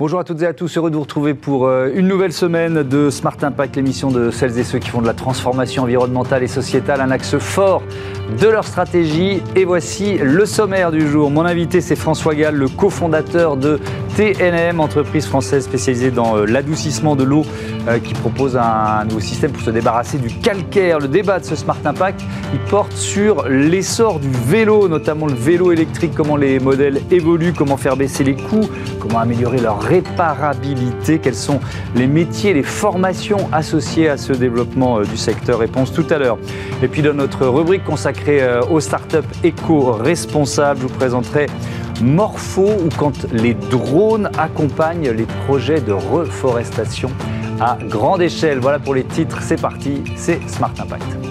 Bonjour à toutes et à tous, heureux de vous retrouver pour euh, une nouvelle semaine de Smart Impact, l'émission de celles et ceux qui font de la transformation environnementale et sociétale un axe fort de leur stratégie. Et voici le sommaire du jour. Mon invité, c'est François Gall, le cofondateur de TNM, entreprise française spécialisée dans euh, l'adoucissement de l'eau, euh, qui propose un nouveau système pour se débarrasser du calcaire. Le débat de ce Smart Impact, il porte sur l'essor du vélo, notamment le vélo électrique, comment les modèles évoluent, comment faire baisser les coûts, comment améliorer leur réparabilité, quels sont les métiers, les formations associées à ce développement euh, du secteur. Réponse tout à l'heure. Et puis dans notre rubrique consacrée euh, aux startups éco-responsables, je vous présenterai Morpho ou quand les drones accompagnent les projets de reforestation à grande échelle. Voilà pour les titres, c'est parti, c'est Smart Impact.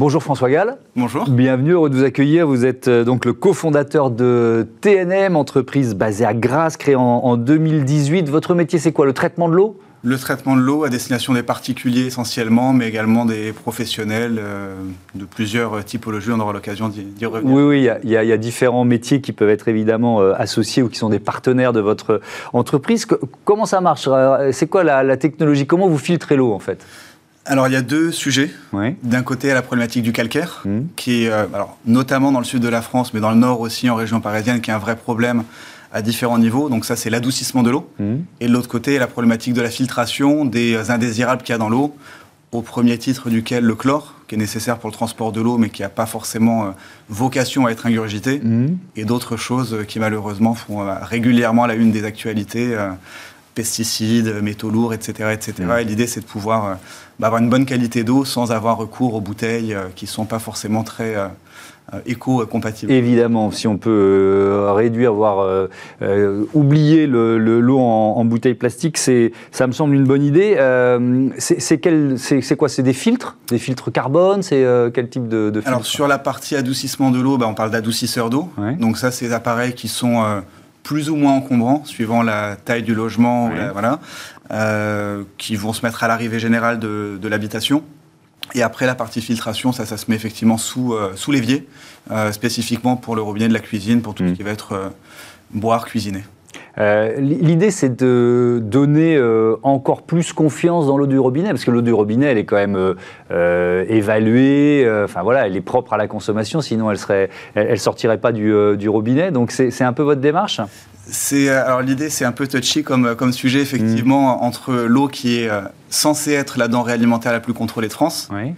Bonjour François Gall. Bonjour. Bienvenue, heureux de vous accueillir. Vous êtes euh, donc le cofondateur de TNM, entreprise basée à Grasse, créée en, en 2018. Votre métier, c'est quoi? Le traitement de l'eau? Le traitement de l'eau à destination des particuliers essentiellement, mais également des professionnels euh, de plusieurs typologies. On aura l'occasion d'y revenir. Oui, oui, il y, a, y y différents métiers qui peuvent être évidemment euh, associés ou qui sont des partenaires de votre entreprise. Que- comment ça marche? C'est quoi la, la technologie? Comment vous filtrez l'eau en fait? Alors il y a deux sujets. Oui. D'un côté, la problématique du calcaire, Mhm. qui est, euh, alors, notamment dans le sud de la France, mais dans le nord aussi, en région parisienne, qui est un vrai problème à différents niveaux. Donc ça, c'est l'adoucissement de l'eau. Mhm. Et de l'autre côté, la problématique de la filtration des indésirables qu'il y a dans l'eau, au premier titre duquel le chlore, qui est nécessaire pour le transport de l'eau, mais qui n'a pas forcément euh, vocation à être ingurgité, Mhm. et d'autres choses euh, qui malheureusement font euh, régulièrement la une des actualités, pesticides, métaux lourds, etc. etc. Mm. Et l'idée, c'est de pouvoir euh, bah, avoir une bonne qualité d'eau sans avoir recours aux bouteilles euh, qui ne sont pas forcément très euh, euh, éco-compatibles. Évidemment, si on peut euh, réduire, voire euh, euh, oublier le- le- l'eau en, en bouteille plastique, ça me semble une bonne idée. Euh, c'est, quoi? C'est des filtres? Des filtres carbone? C'est euh, quel type de, de filtre? Alors sur la partie adoucissement de l'eau, bah, on parle d'adoucisseurs d'eau. Ouais. Donc ça, c'est des appareils qui sont euh, plus ou moins encombrants, suivant la taille du logement, la- voilà, euh, qui vont se mettre à l'arrivée générale de, de l'habitation. Et après la partie filtration, ça, ça se met effectivement sous, euh, sous l'évier, euh, spécifiquement pour le robinet de la cuisine, pour tout ce qui va être boire, cuisiner. Euh, L'idée, c'est de donner euh, encore plus confiance dans l'eau du robinet, parce que l'eau du robinet, elle est quand même euh, évaluée, enfin voilà, elle est propre à la consommation, sinon elle serait, elle, elle sortirait pas du, du robinet. Donc c'est un peu votre démarche? Alors l'idée c'est un peu touchy comme comme sujet effectivement entre l'eau qui est censée être la denrée alimentaire la plus contrôlée de France Oui.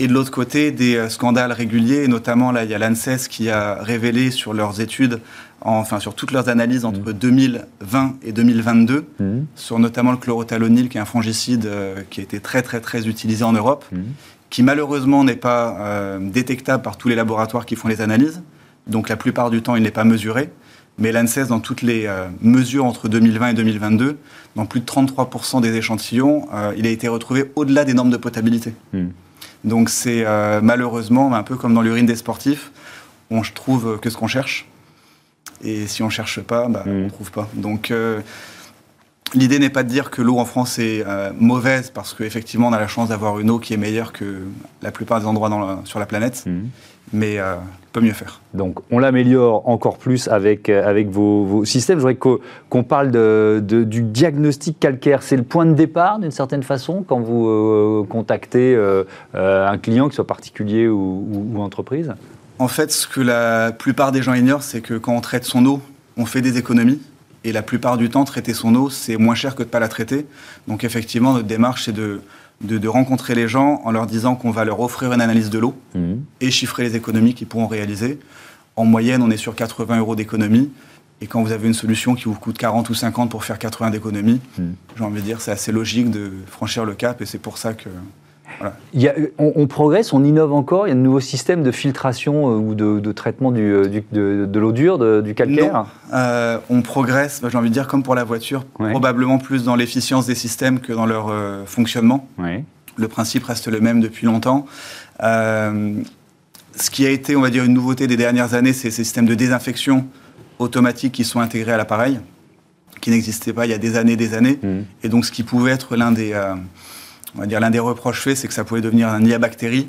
Et de l'autre côté, des scandales réguliers, et notamment là, il y a l'ANSES qui a révélé sur leurs études, en- enfin sur toutes leurs analyses entre 2020 et 2022, Mhm. sur notamment le chlorothalonil, qui est un fongicide euh, qui a été très très très utilisé en Europe, Mhm. qui malheureusement n'est pas euh, détectable par tous les laboratoires qui font les analyses. Donc la plupart du temps, il n'est pas mesuré. Mais l'ANSES, dans toutes les euh, mesures entre 2020 et 2022, dans plus de 33% des échantillons, il a été retrouvé au-delà des normes de potabilité. Donc c'est malheureusement un peu comme dans l'urine des sportifs, on trouve que ce qu'on cherche. Et si on cherche pas, bah, on ne trouve pas. Donc euh, l'idée n'est pas de dire que l'eau en France est euh, mauvaise, parce qu'effectivement on a la chance d'avoir une eau qui est meilleure que la plupart des endroits dans la- sur la planète, Mhm. mais euh, on peut mieux faire. Donc, on l'améliore encore plus avec, euh, avec vos, vos systèmes. Je voudrais qu'o- qu'on parle de, de- du diagnostic calcaire. C'est le point de départ, d'une certaine façon, quand vous euh, contactez un client, que ce soit particulier ou, ou- ou entreprise? En fait, ce que la plupart des gens ignorent, c'est que quand on traite son eau, on fait des économies. Et la plupart du temps, traiter son eau, c'est moins cher que de ne pas la traiter. Donc effectivement, notre démarche, c'est de, de, de rencontrer les gens en leur disant qu'on va leur offrir une analyse de l'eau Mhm. et chiffrer les économies qu'ils pourront réaliser. En moyenne, on est sur 80 euros d'économie. Et quand vous avez une solution qui vous coûte 40 ou 50 pour faire 80 d'économie, Mhm. j'ai envie de dire, c'est assez logique de franchir le cap. Et c'est pour ça que Il y a- on, on progresse, on innove encore. Il y a de nouveaux systèmes de filtration euh, ou de, de traitement du, euh, du- de, de l'eau dure, de- du calcaire. Non. Euh, on progresse, j'ai envie de dire, comme pour la voiture, Ouais. probablement plus dans l'efficience des systèmes que dans leur fonctionnement. Le principe reste le même depuis longtemps. Ce qui a été, on va dire, une nouveauté des dernières années, c'est ces systèmes de désinfection automatique qui sont intégrés à l'appareil, qui n'existaient pas il y a des années, des années. Mhm. Et donc, ce qui pouvait être l'un des, euh, on va dire l'un des reproches faits, c'est que ça pouvait devenir un nid à bactéries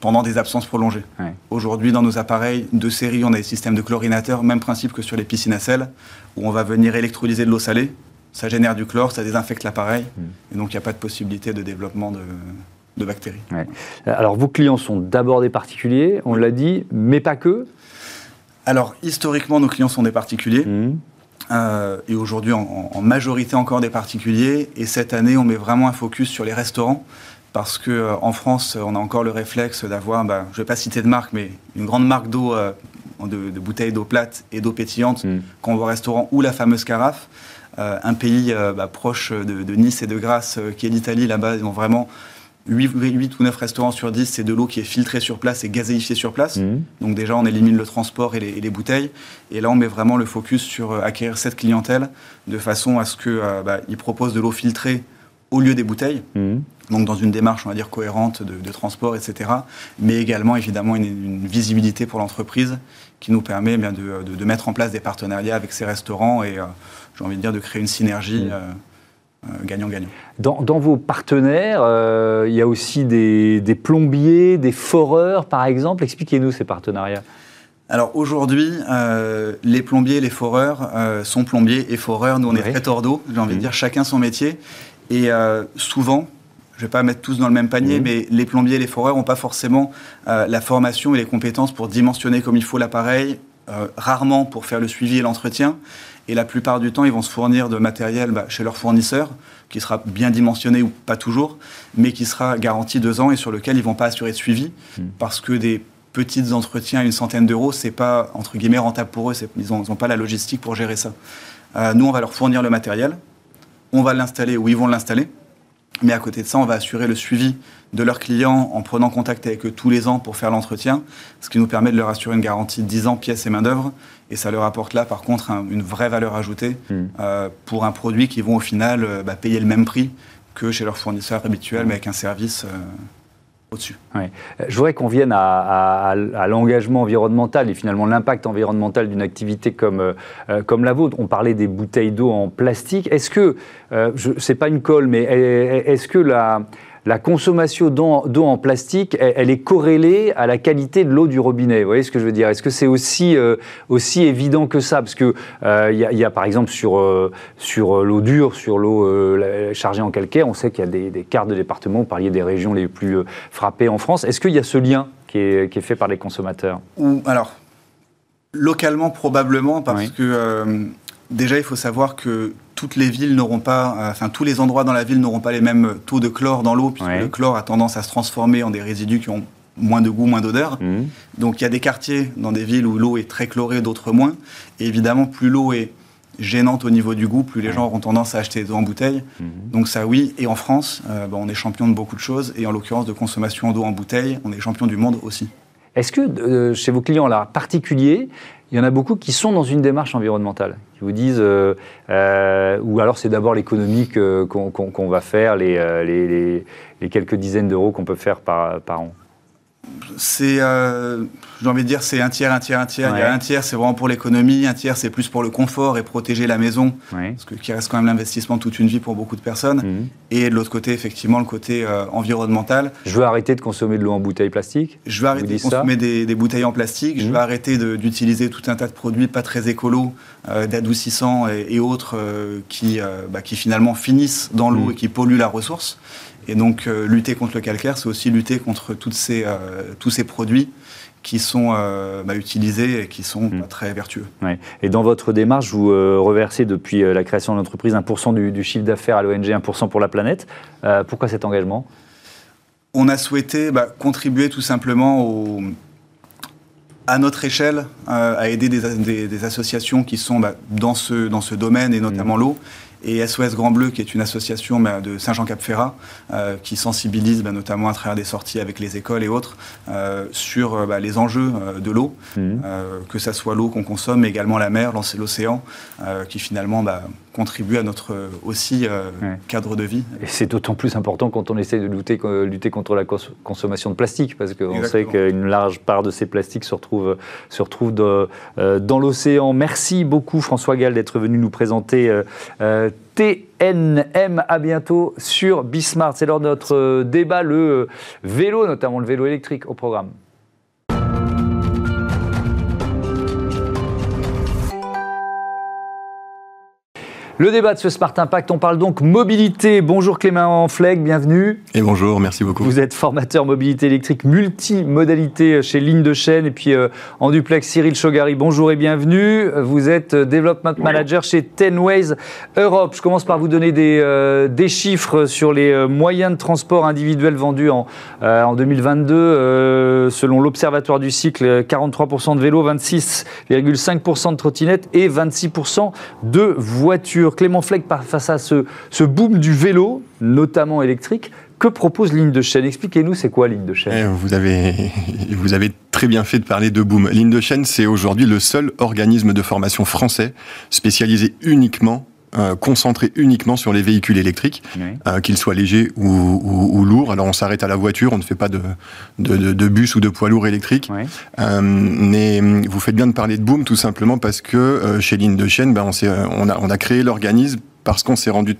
pendant des absences prolongées. Aujourd'hui, dans nos appareils de série, on a des systèmes de chlorinateurs, même principe que sur les piscines à sel, où on va venir électrolyser de l'eau salée. Ça génère du chlore, ça désinfecte l'appareil, mm. et donc il n'y a pas de possibilité de développement de, bactéries. Alors vos clients sont d'abord des particuliers, on l'a dit, mais pas que Alors historiquement, nos clients sont des particuliers. Mm. Euh, et aujourd'hui en, majorité encore des particuliers. Et cette année, on met vraiment un focus sur les restaurants parce qu'en euh, en France, on a encore le réflexe d'avoir, bah, je ne vais pas citer de marque, mais une grande marque d'eau, euh, de, bouteilles d'eau plate et d'eau pétillante mm. qu'on voit au restaurant ou la fameuse carafe. un pays bah, proche de, Nice et de Grasse, qui est l'Italie, là-bas, ils ont vraiment 8, ou 9 restaurants sur 10, c'est de l'eau qui est filtrée sur place et gazéifiée sur place. Mmh. Donc déjà, on élimine le transport et les, bouteilles. Et là, on met vraiment le focus sur euh, acquérir cette clientèle de façon à ce qu'ils euh, bah, proposent de l'eau filtrée au lieu des bouteilles. Mmh. Donc dans une démarche, on va dire, cohérente de, transport, etc. Mais également, évidemment, une, visibilité pour l'entreprise qui nous permet eh bien, de, mettre en place des partenariats avec ces restaurants et, euh, j'ai envie de dire, de créer une synergie. Mmh. Euh, gagnant-gagnant. Dans, vos partenaires, euh, il y a aussi des, plombiers, des foreurs, par exemple. Expliquez-nous ces partenariats. Alors aujourd'hui, euh, les plombiers, les foreurs sont plombiers et foreurs. Nous, on est très tordo, j'ai envie de mmh. dire, chacun son métier. Et souvent, je ne vais pas mettre tous dans le même panier, mmh. mais les plombiers et les foreurs n'ont pas forcément la formation et les compétences pour dimensionner comme il faut l'appareil, rarement pour faire le suivi et l'entretien. Et la plupart du temps, ils vont se fournir de matériel bah, chez leur fournisseur, qui sera bien dimensionné ou pas toujours, mais qui sera garanti deux ans et sur lequel ils vont pas assurer de suivi, hmm. parce que des petits entretiens à une centaine d'euros, c'est pas entre guillemets rentable pour eux. Ils n'ont pas la logistique pour gérer ça. Euh, nous, on va leur fournir le matériel, on va l'installer ou ils vont l'installer. Mais à côté de ça, on va assurer le suivi de leurs clients en prenant contact avec eux tous les ans pour faire l'entretien, ce qui nous permet de leur assurer une garantie de 10 ans pièces et main-d'œuvre. Et ça leur apporte là, par contre, une vraie valeur ajoutée hmm. euh, pour un produit qui vont au final euh, bah, payer le même prix que chez leur fournisseur habituel, mais avec un service. Euh, au-dessus. Je voudrais qu'on vienne à, l'engagement environnemental et finalement l'impact environnemental d'une activité comme, comme la vôtre. On parlait des bouteilles d'eau en plastique. Est-ce que, ce n'est pas une colle, mais est-ce que la, la consommation d'eau en plastique, elle, est corrélée à la qualité de l'eau du robinet. Vous voyez ce que je veux dire? Est-ce que c'est aussi, euh, aussi évident que ça? Parce qu'il euh, il y, a par exemple sur, euh, sur l'eau dure, sur l'eau chargée en calcaire, on sait qu'il y a des, des, cartes de département, vous parliez des régions les plus frappées en France. Est-ce qu'il y a ce lien qui est, qui est, fait par les consommateurs? Ou, Alors, localement probablement, parce que déjà il faut savoir que toutes les villes n'auront pas, euh, enfin tous les endroits dans la ville n'auront pas les mêmes taux de chlore dans l'eau, puisque le chlore a tendance à se transformer en des résidus qui ont moins de goût, moins d'odeur. Mhm. Donc il y a des quartiers dans des villes où l'eau est très chlorée, d'autres moins. Et évidemment, plus l'eau est gênante au niveau du goût, plus les gens auront tendance à acheter des eaux en bouteille. Mhm. Donc ça oui. Et en France, euh, bah, on est champion de beaucoup de choses. Et en l'occurrence de consommation d'eau en bouteille, on est champion du monde aussi. Est-ce que euh, chez vos clients là, particuliers, il y en a beaucoup qui sont dans une démarche environnementale, qui vous disent, euh, euh, ou alors c'est d'abord l'économie qu'on va faire, les, les, quelques dizaines d'euros qu'on peut faire par, par an c'est, euh, j'ai envie de dire, c'est un tiers, un tiers, un tiers. Il y a un tiers, c'est vraiment pour l'économie, un tiers, c'est plus pour le confort et protéger la maison, parce que qui reste quand même l'investissement toute une vie pour beaucoup de personnes. Mhm. Et de l'autre côté, effectivement, le côté euh, environnemental. Je veux arrêter de consommer de l'eau en bouteille plastique. Je veux arrêter de consommer des, bouteilles en plastique. Je mhm. veux arrêter d'utiliser tout un tas de produits pas très écolos, euh, d'adoucissants et, autres qui, bah, qui finalement finissent dans l'eau mhm. et qui polluent la ressource. Et donc, euh, lutter contre le calcaire, c'est aussi lutter contre toutes ces, euh, tous ces produits qui sont euh, bah, utilisés et qui sont mm. très vertueux. Et dans votre démarche, vous reversez depuis la création de l'entreprise 1% du, chiffre d'affaires à l'ONG, 1% pour la planète. pourquoi cet engagement? On a souhaité bah, contribuer tout simplement au, à notre échelle, à aider des, des, associations qui sont bah, dans, ce, dans ce domaine, et notamment mm. l'eau, et SOS Grand Bleu, qui est une association bah, de Saint-Jean-Cap-Ferrat, euh, qui sensibilise bah, notamment à travers des sorties avec les écoles et autres euh, sur euh, bah, les enjeux de l'eau, mmh. que ça soit l'eau qu'on consomme, mais également la mer, l'océan, qui finalement contribue à notre aussi cadre de vie. Et c'est d'autant plus important quand on essaie de lutter, lutter contre la consommation de plastique, parce qu'on sait qu'une large part de ces plastiques se retrouve, se retrouve dans l'océan. Merci beaucoup François Gall d'être venu nous présenter TNM. À bientôt sur Bismart. C'est lors de notre débat, le vélo, notamment le vélo électrique au programme. Le débat de ce Smart Impact, on parle donc mobilité. Bonjour Clément Flegg, bienvenue. Et bonjour, merci beaucoup. Vous êtes formateur mobilité électrique multimodalité chez Ligne de Chaîne et puis euh, en duplex Cyril Chogari. Bonjour et bienvenue. Vous êtes euh, Development Manager chez Tenways Europe. Je commence par vous donner des, euh, des chiffres sur les moyens de transport individuels vendus en, en 2022. selon l'Observatoire du cycle, 43% de vélos, 26,5% de trottinettes et 26% de voitures. Clément Fleck, face à ce, ce boom du vélo, notamment électrique, que propose Ligne de chaîne Expliquez-nous, c'est quoi Ligne de chaîne eh, vous avez, vous avez très bien fait de parler de boom. Ligne de chaîne, c'est aujourd'hui le seul organisme de formation français spécialisé uniquement euh, concentré uniquement sur les véhicules électriques, euh, qu'ils soient légers ou, lourds. Alors on s'arrête à la voiture, on ne fait pas de, de, bus ou de poids lourds électriques. Euh, mais vous faites bien de parler de boom tout simplement parce que chez Ligne de Chaîne, ben, on, on, a, on a créé l'organisme parce qu'on s'est rendu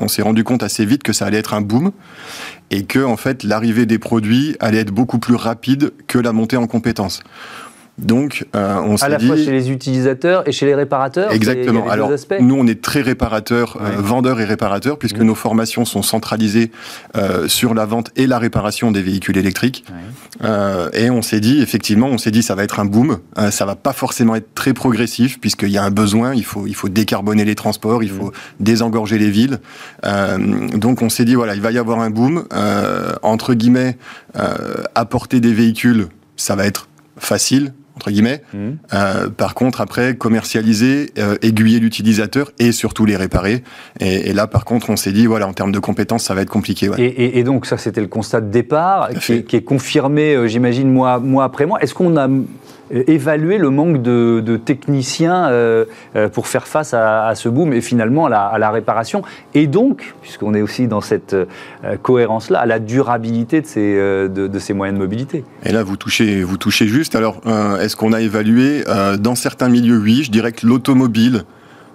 on s'est rendu compte assez vite que ça allait être un boom et que en fait l'arrivée des produits allait être beaucoup plus rapide que la montée en compétences. Donc, euh, on s'est dit... À la fois chez les utilisateurs et chez les réparateurs Exactement. Alors, nous, on est très réparateurs, euh, vendeurs et réparateurs, puisque nos formations sont centralisées euh, sur la vente et la réparation des véhicules électriques. et on s'est dit, effectivement, on s'est dit, ça va être un boom. ça va pas forcément être très progressif, puisqu'il y a un besoin, il faut, il faut décarboner les transports, il faut désengorger les villes. donc, on s'est dit, voilà, il va y avoir un boom. entre guillemets, apporter des véhicules, ça va être facile, entre guillemets. Mmh. Euh, par contre, après, commercialiser, euh, aiguiller l'utilisateur et surtout les réparer. Et, là, par contre, on s'est dit, voilà, en termes de compétences, ça va être compliqué. Et, donc, ça, c'était le constat de départ, qui est, qui est, confirmé, euh, j'imagine, mois, mois après mois. Est-ce qu'on a évaluer le manque de, techniciens euh, euh, pour faire face à, ce boom et finalement à la, réparation. Et donc, puisqu'on est aussi dans cette cohérence-là, à la durabilité de ces, moyens de mobilité. Et là, vous touchez, juste. Alors, est-ce qu'on a évalué Dans certains milieux, oui. Je dirais que l'automobile,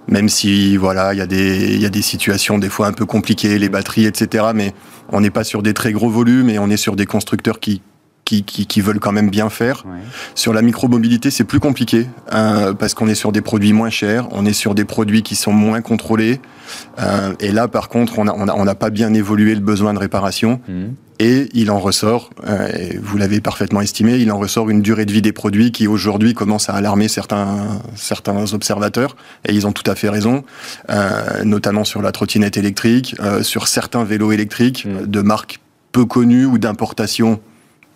même si voilà, il y a des situations des fois un peu compliquées, les batteries, etc. Mais on n'est pas sur des très gros volumes et on est sur des constructeurs qui qui, qui, veulent quand même bien faire. Sur la micromobilité, c'est plus compliqué euh, parce qu'on est sur des produits moins chers, on est sur des produits qui sont moins contrôlés. Euh, et là, par contre, on n'a on a, on a pas bien évolué le besoin de réparation. Mmh. Et il en ressort, euh, vous l'avez parfaitement estimé, il en ressort une durée de vie des produits qui aujourd'hui commence à alarmer certains, certains observateurs, et ils ont tout à fait raison, euh, notamment sur la trottinette électrique, euh, sur certains vélos électriques mmh. de marques peu connues ou d'importation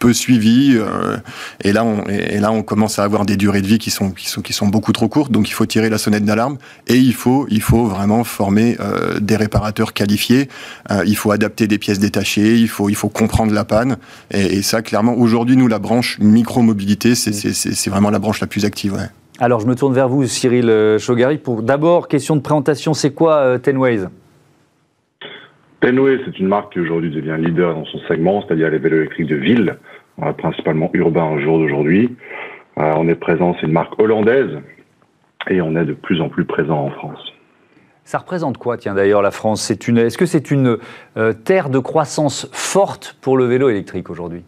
peu suivi. Euh, et là, on, et là, on commence à avoir des durées de vie qui sont, qui sont, qui sont beaucoup trop courtes. Donc, il faut tirer la sonnette d'alarme et il faut, il faut vraiment former euh, des réparateurs qualifiés. Euh, il faut adapter des pièces détachées. Il faut, il faut comprendre la panne. Et, ça, clairement, aujourd'hui, nous, la branche micro-mobilité, c'est vraiment la branche la plus active. Alors, je me tourne vers vous, Cyril Chogari. Pour d'abord, question de présentation, c'est quoi Tenways? Tenway, c'est une marque qui aujourd'hui devient leader dans son segment, c'est-à-dire les vélos électriques de ville, euh, principalement urbains au jour d'aujourd'hui. Euh, on est présent, c'est une marque hollandaise, et on est de plus en plus présent en France. Ça représente quoi, tiens d'ailleurs, la France? C'est une, Est-ce que c'est une euh, terre de croissance forte pour le vélo électrique aujourd'hui?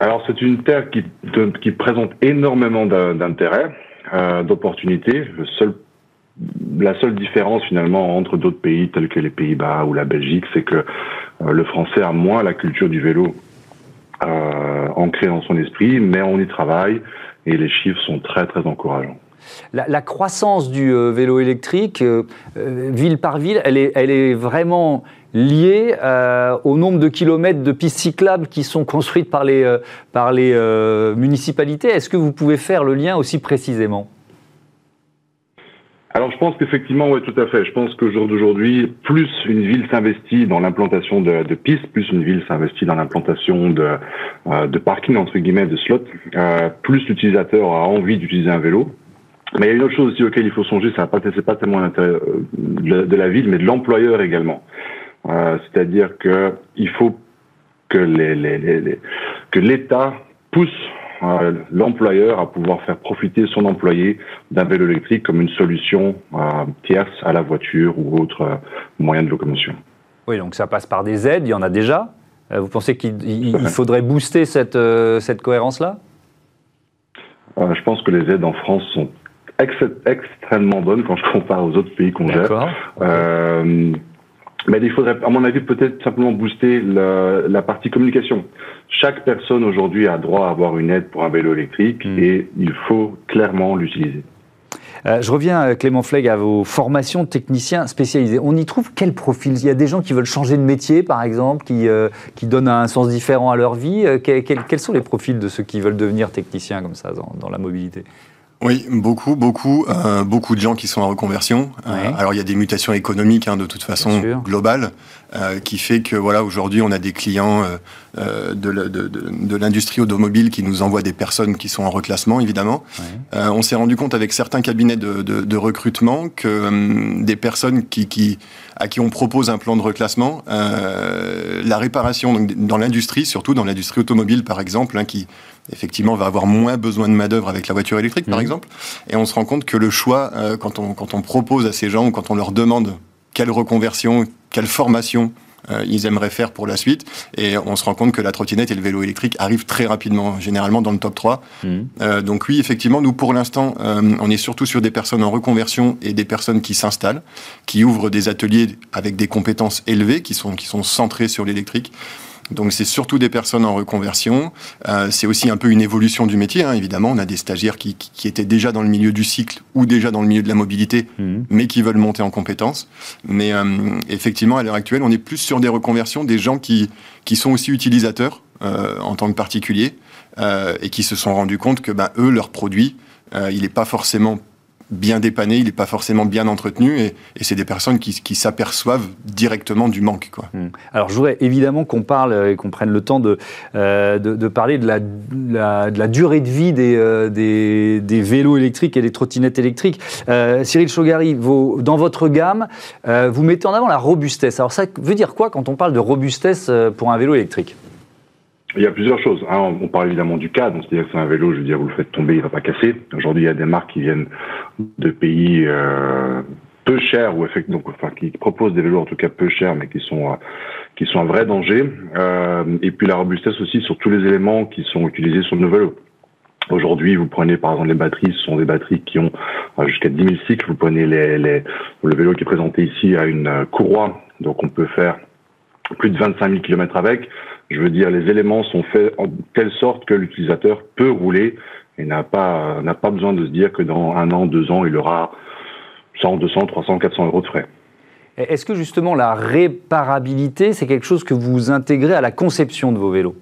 Alors c'est une terre qui, qui présente énormément d'intérêt, d'opportunités. Le seul la seule différence finalement entre d'autres pays tels que les Pays-Bas ou la Belgique, c'est que euh, le français a moins la culture du vélo euh, ancrée dans son esprit, mais on y travaille et les chiffres sont très très encourageants. La, croissance du euh, vélo électrique, ville par ville, elle est, elle est vraiment liée au nombre de kilomètres de pistes cyclables qui sont construites par les, par les municipalités. Est-ce que vous pouvez faire le lien aussi précisément? Alors je pense qu'effectivement, oui, tout à fait. Je pense qu'au jour d'aujourd'hui, plus une ville s'investit dans l'implantation de, pistes, plus une ville s'investit dans l'implantation de, euh, de parking, entre guillemets, de slots, euh, plus l'utilisateur a envie d'utiliser un vélo. Mais il y a une autre chose aussi auquel il faut songer, ça n'est pas tellement l'intérêt de, de, la ville, mais de l'employeur également. C'est-à-dire qu'il faut que les, les, les, que l'État pousse l'employeur à pouvoir faire profiter son employé d'un vélo électrique comme une solution tierce à la voiture ou autre moyen de locomotion. Oui, donc ça passe par des aides, il y en a déjà. Euh, vous pensez qu'il faudrait booster cette, euh, cette cohérence-là? Euh, Je pense que les aides en France sont extrêmement bonnes quand je compare aux autres pays qu'on gère. Mais il faudrait, à mon avis, peut-être simplement booster la, la, partie communication. Chaque personne aujourd'hui a droit à avoir une aide pour un vélo électrique hmm. et il faut clairement l'utiliser. Euh, je reviens, euh, Clément Flegg, à vos formations de techniciens spécialisés. On y trouve quel profil? Il y a des gens qui veulent changer de métier, par exemple, qui, euh, qui donnent un sens différent à leur vie. quels sont les profils de ceux qui veulent devenir techniciens comme ça dans la mobilité? Oui, beaucoup, beaucoup, euh, beaucoup de gens qui sont en reconversion. Euh, alors il y a des mutations économiques hein, de toute façon globales, euh, qui fait que voilà aujourd'hui on a des clients euh, de, de, l'industrie automobile qui nous envoient des personnes qui sont en reclassement évidemment. on s'est rendu compte avec certains cabinets de, recrutement que hum, des personnes qui, qui, à qui on propose un plan de reclassement, la réparation donc, dans l'industrie, surtout dans l'industrie automobile par exemple, hein, qui effectivement, va avoir moins besoin de main-d'œuvre avec la voiture électrique, par mhm. exemple. Et on se rend compte que le choix, euh, quand, on, quand on propose à ces gens, ou quand on leur demande quelle reconversion, quelle formation euh, ils aimeraient faire pour la suite. Et on se rend compte que la trottinette et le vélo électrique arrivent très rapidement, généralement dans le top 3. Mhm. Euh, donc oui, effectivement, nous, pour l'instant, on est surtout sur des personnes en reconversion et des personnes qui s'installent, qui ouvrent des ateliers avec des compétences élevées, qui sont, qui sont centrées sur l'électrique. Donc c'est surtout des personnes en reconversion. Euh, c'est aussi un peu une évolution du métier. Hein. Évidemment, on a des stagiaires qui, étaient déjà dans le milieu du cycle ou déjà dans le milieu de la mobilité, mhm. mais qui veulent monter en compétences. Mais euh, effectivement, à l'heure actuelle, on est plus sur des reconversions, des gens qui, qui sont aussi utilisateurs euh, en tant que particuliers et qui se sont rendus compte que ben, eux, leur produit, il n'est pas forcément bien dépanné, il n'est pas forcément bien entretenu, et, c'est des personnes qui, s'aperçoivent directement du manque. Hmm. Alors je voudrais évidemment qu'on parle et qu'on prenne le temps de, euh, de, parler de la, durée de vie des, euh, des, des, vélos électriques et des trottinettes électriques. Euh, Cyril Chogari, dans votre gamme, vous mettez en avant la robustesse. Alors ça veut dire quoi quand on parle de robustesse pour un vélo électrique? Il y a plusieurs choses. on parle évidemment du cadre, c'est-à-dire que c'est un vélo, je veux dire, vous le faites tomber, il va pas casser. Aujourd'hui, il y a des marques qui viennent de pays euh, peu chers ou donc enfin qui proposent des vélos en tout cas peu chers, mais qui sont euh, qui sont un vrai danger. Euh, et puis la robustesse aussi sur tous les éléments qui sont utilisés sur nos vélos. Aujourd'hui, vous prenez par exemple les batteries, ce sont des batteries qui ont jusqu'à 10 000 cycles. Vous prenez les, les, le vélo qui est présenté ici à une courroie, donc on peut faire plus de 25 000 km avec. Je veux dire, les éléments sont faits en telle sorte que l'utilisateur peut rouler et n'a pas, n'a pas besoin de se dire que dans un an, deux ans, il aura 100, 200, 300, 400 euros de frais. Est-ce que justement la réparabilité, c'est quelque chose que vous intégrez à la conception de vos vélos?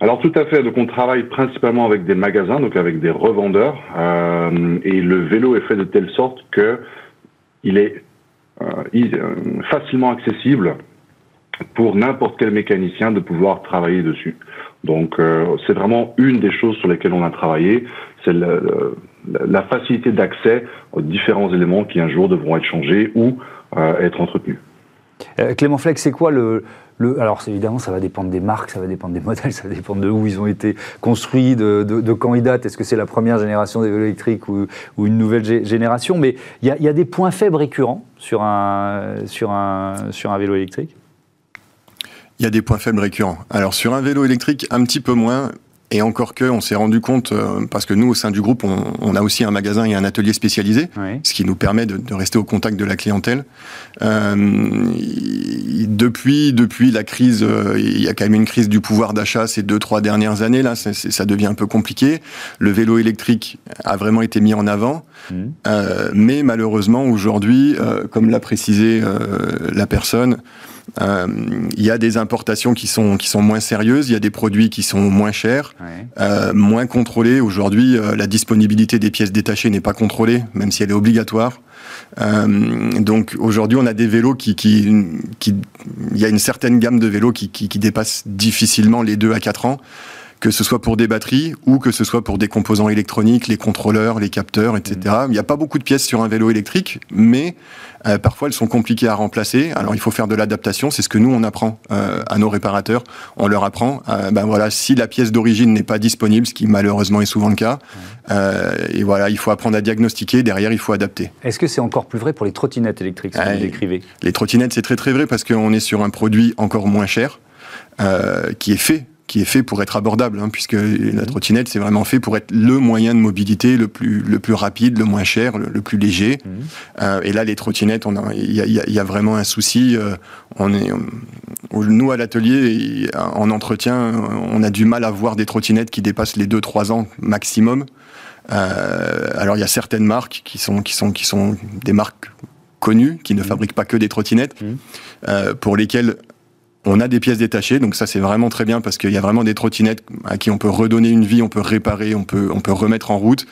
Alors tout à fait. Donc on travaille principalement avec des magasins, donc avec des revendeurs, euh, et le vélo est fait de telle sorte que il est euh, euh facilement accessible pour n'importe quel mécanicien de pouvoir travailler dessus. Donc euh, c'est vraiment une des choses sur lesquelles on a travaillé, c'est la, facilité d'accès aux différents éléments qui un jour devront être changés ou euh, être entretenus. Euh, Clément Fleck, c'est quoi le, le, alors évidemment, ça va dépendre des marques, ça va dépendre des modèles, ça va dépendre de où ils ont été construits, de, de, quand ils datent. Est-ce que c'est la première génération des vélos électriques ou, ou une nouvelle génération? Mais il y, y, a des points faibles récurrents sur un, sur un, sur un vélo électrique il y a des points faibles récurrents. Alors sur un vélo électrique, un petit peu moins. Et encore que, on s'est rendu compte, euh, parce que nous, au sein du groupe, on, a aussi un magasin et un atelier spécialisé, ce qui nous permet de, rester au contact de la clientèle. Euh, depuis, depuis la crise, euh, il y a quand même une crise du pouvoir d'achat ces deux, trois dernières années. Là, ça devient un peu compliqué. Le vélo électrique a vraiment été mis en avant. Mmh. mais malheureusement, aujourd'hui, comme l'a précisé la personne, il y a des importations qui sont, qui sont moins sérieuses, il y a des produits qui sont moins chers, euh, moins contrôlés. Aujourd'hui, euh, la disponibilité des pièces détachées n'est pas contrôlée, même si elle est obligatoire. donc aujourd'hui, on a des vélos qui, qui, qui, il y a une certaine gamme de vélos qui, qui, qui dépassent difficilement les 2 à 4 ans que ce soit pour des batteries ou que ce soit pour des composants électroniques, les contrôleurs, les capteurs, etc. Mmh. Il n'y a pas beaucoup de pièces sur un vélo électrique, mais euh, parfois elles sont compliquées à remplacer. Alors il faut faire de l'adaptation, c'est ce que nous on apprend euh, à nos réparateurs. On leur apprend, euh, ben voilà, si la pièce d'origine n'est pas disponible, ce qui malheureusement est souvent le cas, et voilà, il faut apprendre à diagnostiquer. Derrière, il faut adapter. Est-ce que c'est encore plus vrai pour les trottinettes électriques, ce que vous décrivez? Les trottinettes, c'est très très vrai parce qu'on est sur un produit encore moins cher. qui est fait qui est fait pour être abordable, hein, puisque la mhm. trottinette, c'est vraiment fait pour être le moyen de mobilité le plus, le plus rapide, le moins cher, le, plus léger. Mhm. Euh, et là, les trottinettes, il y, a, vraiment un souci. Euh, on est, nous, à l'atelier, en entretien, on a du mal à voir des trottinettes qui dépassent les 2-3 ans maximum. Euh, alors, il y a certaines marques qui sont, qui sont, qui sont des marques connues, qui ne mhm. fabriquent pas que des trottinettes, pour lesquelles on a des pièces détachées, donc ça c'est vraiment très bien parce qu'il y a vraiment des trottinettes à qui on peut redonner une vie, on peut réparer, on peut, on peut remettre en route.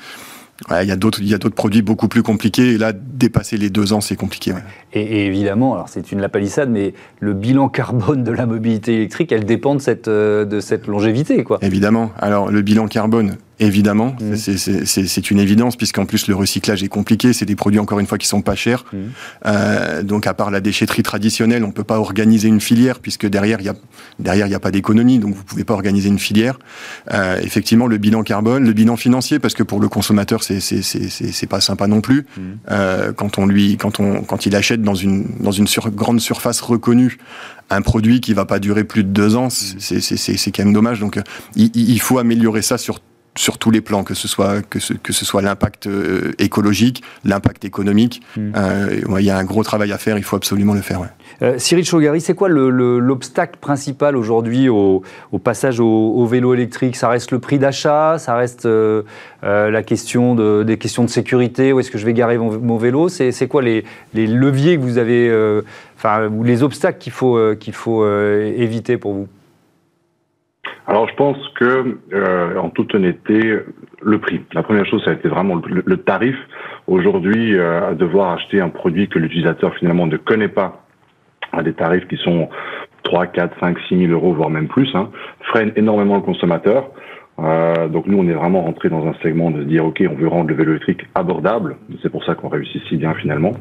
il y a d'autres, il y a d'autres produits beaucoup plus compliqués. Et là, dépasser les deux ans, c'est compliqué. Et, évidemment, alors c'est une lapalissade, mais le bilan carbone de la mobilité électrique, elle dépend de cette, euh, de cette longévité, quoi. Évidemment. Alors le bilan carbone, Évidemment, mmh. c'est une évidence puisqu'en plus le recyclage est compliqué. C'est des produits encore une fois qui sont pas chers. Mmh. Euh, donc à part la déchetterie traditionnelle, on peut pas organiser une filière puisque derrière il y a derrière il y a pas d'économie, donc vous pouvez pas organiser une filière. Euh, effectivement, le bilan carbone, le bilan financier parce que pour le consommateur c'est c'est pas sympa non plus. Mmh. Euh, quand on lui quand on quand il achète dans une dans une grande surface reconnue un produit qui va pas durer plus de deux ans, c'est quand même dommage. Donc il, il faut améliorer ça sur sur tous les plans, que ce soit, que ce, que ce soit l'impact euh, écologique, l'impact économique. Hmm. Euh, il y a un gros travail à faire, il faut absolument le faire. Euh, Cyril Chogari, c'est quoi l'obstacle principal aujourd'hui au, passage au, vélo électrique? Ça reste le prix d'achat? Ça reste la question de, des questions de sécurité? Où est-ce que je vais garer mon, vélo? C'est quoi les, les, leviers que vous avez, enfin, ou les obstacles qu'il faut, qu'il faut éviter pour vous? Alors je pense que, euh, en toute honnêteté, le prix. La première chose, ça a été vraiment le, tarif. Aujourd'hui, euh, devoir acheter un produit que l'utilisateur finalement ne connaît pas à des tarifs qui sont 3, 4, 5, 6 000 euros, voire même plus, hein, freine énormément le consommateur. Euh, donc nous, on est vraiment rentré dans un segment de dire, OK, on veut rendre le vélo électrique abordable. C'est pour ça qu'on réussit si bien finalement.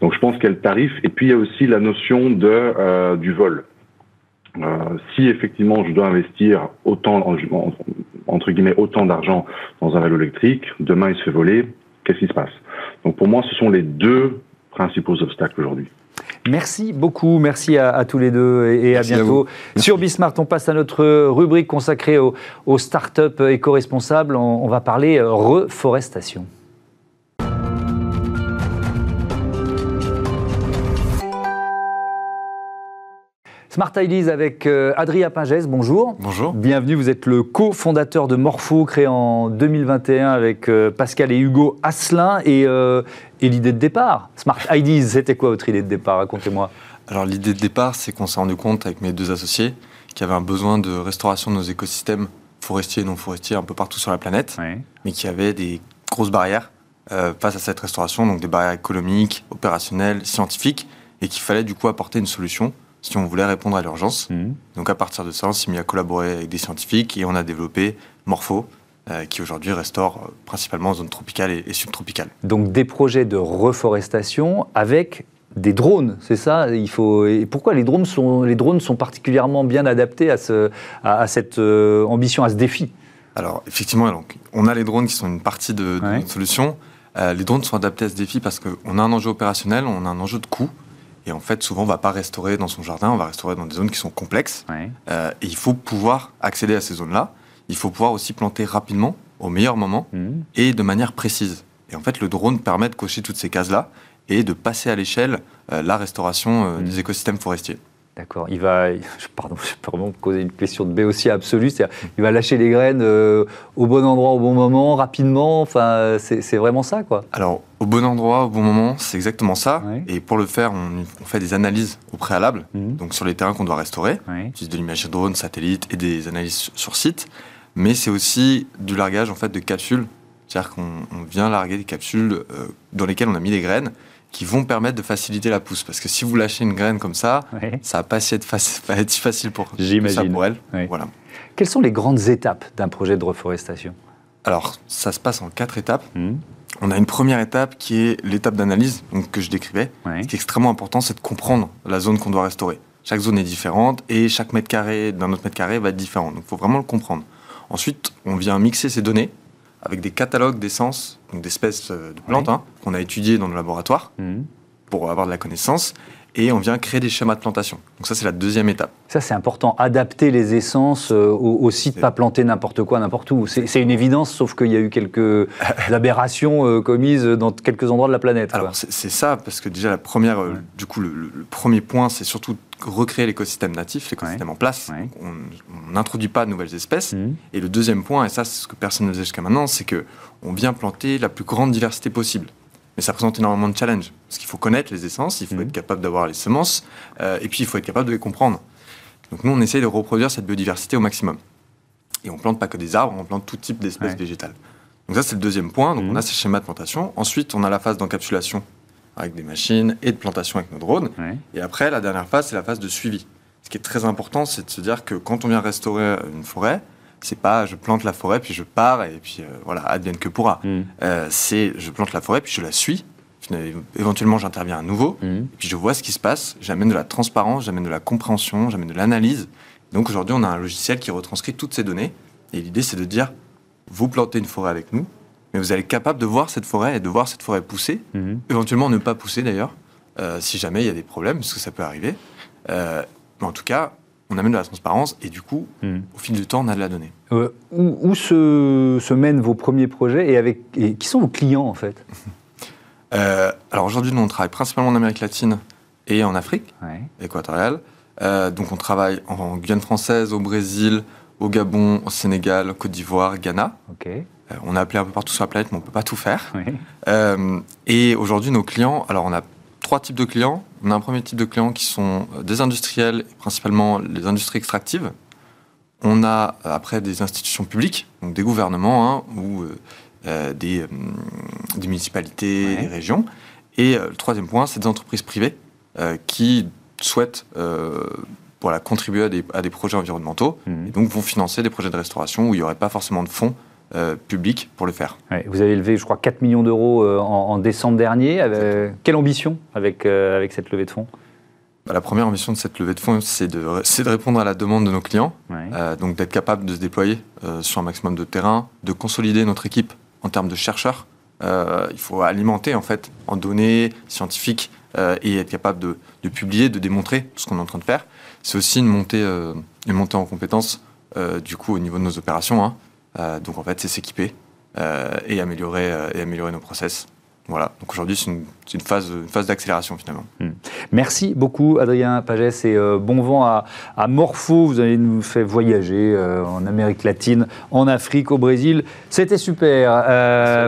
Donc je pense qu'il y a le tarif. Et puis il y a aussi la notion de euh, du vol. Euh, si effectivement je dois investir autant, entre guillemets, autant d'argent dans un vélo électrique, demain il se fait voler, qu'est-ce qui se passe? Donc pour moi, ce sont les deux principaux obstacles aujourd'hui. Merci beaucoup, merci à, tous les deux et, à bientôt. Sur Bismart, on passe à notre rubrique consacrée aux, aux startups éco-responsables. On, on va parler reforestation. Smart Ideas avec euh, Adrien Pingès, bonjour. Bonjour. Bienvenue, vous êtes le cofondateur de Morpho, créé en 2021 avec euh, Pascal et Hugo Asselin. Euh, et, l'idée de départ, Smart Ideas, c'était quoi votre idée de départ? Racontez-moi. Alors l'idée de départ, c'est qu'on s'est rendu compte avec mes deux associés qu'il y avait un besoin de restauration de nos écosystèmes forestiers et non forestiers un peu partout sur la planète, mais qu'il y avait des grosses barrières face à cette restauration, donc des barrières économiques, opérationnelles, scientifiques, et qu'il fallait du coup apporter une solution si on voulait répondre à l'urgence. Mhm. Donc à partir de ça, on s'est mis à collaborer avec des scientifiques et on a développé Morpho, euh, qui aujourd'hui restaure euh, principalement en zone tropicale et, subtropicale. Donc des projets de reforestation avec des drones, c'est ça? Il faut. Et pourquoi les drones sont les drones sont particulièrement bien adaptés à ce à, cette euh, ambition, à ce défi? Alors effectivement, donc, on a les drones qui sont une partie de, notre solution. les drones sont adaptés à ce défi parce qu'on a un enjeu opérationnel, on a un enjeu de coût. Et en fait, souvent, on ne va pas restaurer dans son jardin, on va restaurer dans des zones qui sont complexes. Euh, et il faut pouvoir accéder à ces zones-là. Il faut pouvoir aussi planter rapidement, au meilleur moment, mhm. et de manière précise. Et en fait, le drone permet de cocher toutes ces cases-là et de passer à l'échelle euh, la restauration euh, mhm. des écosystèmes forestiers. D'accord. Il va, pardon, je peux vraiment poser une question de béotie absolue. C'est-à-dire, il va lâcher les graines euh, au bon endroit, au bon moment, rapidement. Enfin, c'est vraiment ça, quoi. Alors, au bon endroit, au bon moment, c'est exactement ça. Et pour le faire, on, fait des analyses au préalable, mhm. donc sur les terrains qu'on doit restaurer. Utilise de l'imagerie drone, satellite et des analyses sur site. Mais c'est aussi du largage en fait de capsules. C'est-à-dire qu'on vient larguer des capsules euh, dans lesquelles on a mis des graines qui vont permettre de faciliter la pousse. Parce que si vous lâchez une graine comme ça, ça va pas être, si facile pour, ça pour elle. Voilà. Quelles sont les grandes étapes d'un projet de reforestation? Alors, ça se passe en quatre étapes. Mmh. On a une première étape qui est l'étape d'analyse que je décrivais. Ce qui est extrêmement important, c'est de comprendre la zone qu'on doit restaurer. Chaque zone est différente et chaque mètre carré d'un autre mètre carré va être différent. Donc il faut vraiment le comprendre. Ensuite, on vient mixer ces données avec des catalogues d'essences, donc d'espèces euh, de plantes hein, qu'on a étudiées dans le laboratoire mmh. pour avoir de la connaissance et on vient créer des schémas de plantation. Donc ça, c'est la deuxième étape. Ça, c'est important. Adapter les essences euh, au, site, pas planter n'importe quoi, n'importe où. C'est une évidence, sauf qu'il y a eu quelques aberrations euh, commises dans quelques endroits de la planète. Alors, c'est ça, parce que déjà, la première, euh, du coup, le, premier point, c'est surtout recréer l'écosystème natif, l'écosystème en place. On n'introduit pas de nouvelles espèces. Mmh. Et le deuxième point, et ça, c'est ce que personne ne faisait jusqu'à maintenant, c'est qu'on vient planter la plus grande diversité possible mais ça présente énormément de challenges. Parce qu'il faut connaître les essences, il faut mhm. être capable d'avoir les semences, euh, et puis il faut être capable de les comprendre. Donc nous, on essaye de reproduire cette biodiversité au maximum. Et on plante pas que des arbres, on plante tout type d'espèces végétales. Donc ça, c'est le deuxième point. Donc on mhm. a ces schémas de plantation. Ensuite, on a la phase d'encapsulation avec des machines et de plantation avec nos drones. Et après, la dernière phase, c'est la phase de suivi. Ce qui est très important, c'est de se dire que quand on vient restaurer une forêt, c'est pas je plante la forêt puis je pars et puis euh, voilà advienne que pourra. Mm. Euh, c'est je plante la forêt puis je la suis. Éventuellement, j'interviens à nouveau mm. et puis je vois ce qui se passe. J'amène de la transparence, j'amène de la compréhension, j'amène de l'analyse. Donc aujourd'hui, on a un logiciel qui retranscrit toutes ces données et l'idée c'est de dire vous plantez une forêt avec nous, mais vous allez être capable de voir cette forêt et de voir cette forêt pousser, mm. éventuellement ne pas pousser d'ailleurs, euh, si jamais il y a des problèmes, parce que ça peut arriver. mais en tout cas, on amène de la transparence et du coup, hmm. au fil du temps, on a de la donnée. Euh, où, se, mènent vos premiers projets et, avec, et qui sont vos clients en fait? Euh, Alors aujourd'hui, nous, on travaille principalement en Amérique latine et en Afrique équatoriale. Euh, donc on travaille en Guyane française, au Brésil, au Gabon, au Sénégal, Côte d'Ivoire, Ghana. on a appelé un peu partout sur la planète, mais on ne peut pas tout faire. et aujourd'hui, nos clients, alors on a trois types de clients. On a un premier type de clients qui sont euh, des industriels, principalement les industries extractives. On a euh, après des institutions publiques, donc des gouvernements hein, ou euh, des, municipalités, des régions. Et le troisième point, c'est des entreprises privées qui souhaitent voilà, contribuer à des, projets environnementaux mmh. et donc vont financer des projets de restauration où il n'y aurait pas forcément de fonds euh, public pour le faire. vous avez levé, je crois, 4 millions d'euros euh, en, décembre dernier. quelle ambition avec, euh, avec cette levée de fonds? Bah, La première ambition de cette levée de fonds, c'est de, de, répondre à la demande de nos clients, donc d'être capable de se déployer sur un maximum de terrain, de consolider notre équipe en termes de chercheurs. il faut alimenter en fait en données scientifiques et être capable de, de, publier, de démontrer ce qu'on est en train de faire. C'est aussi une montée, montée en compétences du coup au niveau de nos opérations. Hein. Euh, donc en fait, c'est s'équiper euh, et, améliorer, euh, et améliorer nos process. Voilà, donc aujourd'hui c'est une, phase, une phase d'accélération finalement. Hmm. Merci beaucoup Adrien Pagès et bon vent à, Morpho. Vous allez nous faire voyager en Amérique latine, en Afrique, au Brésil. C'était super.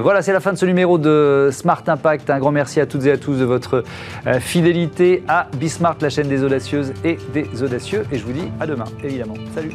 voilà, c'est la fin de ce numéro de Smart Impact. Un grand merci à toutes et à tous de votre fidélité à Bismart, la chaîne des audacieuses et des audacieux. Et je vous dis à demain, évidemment. Salut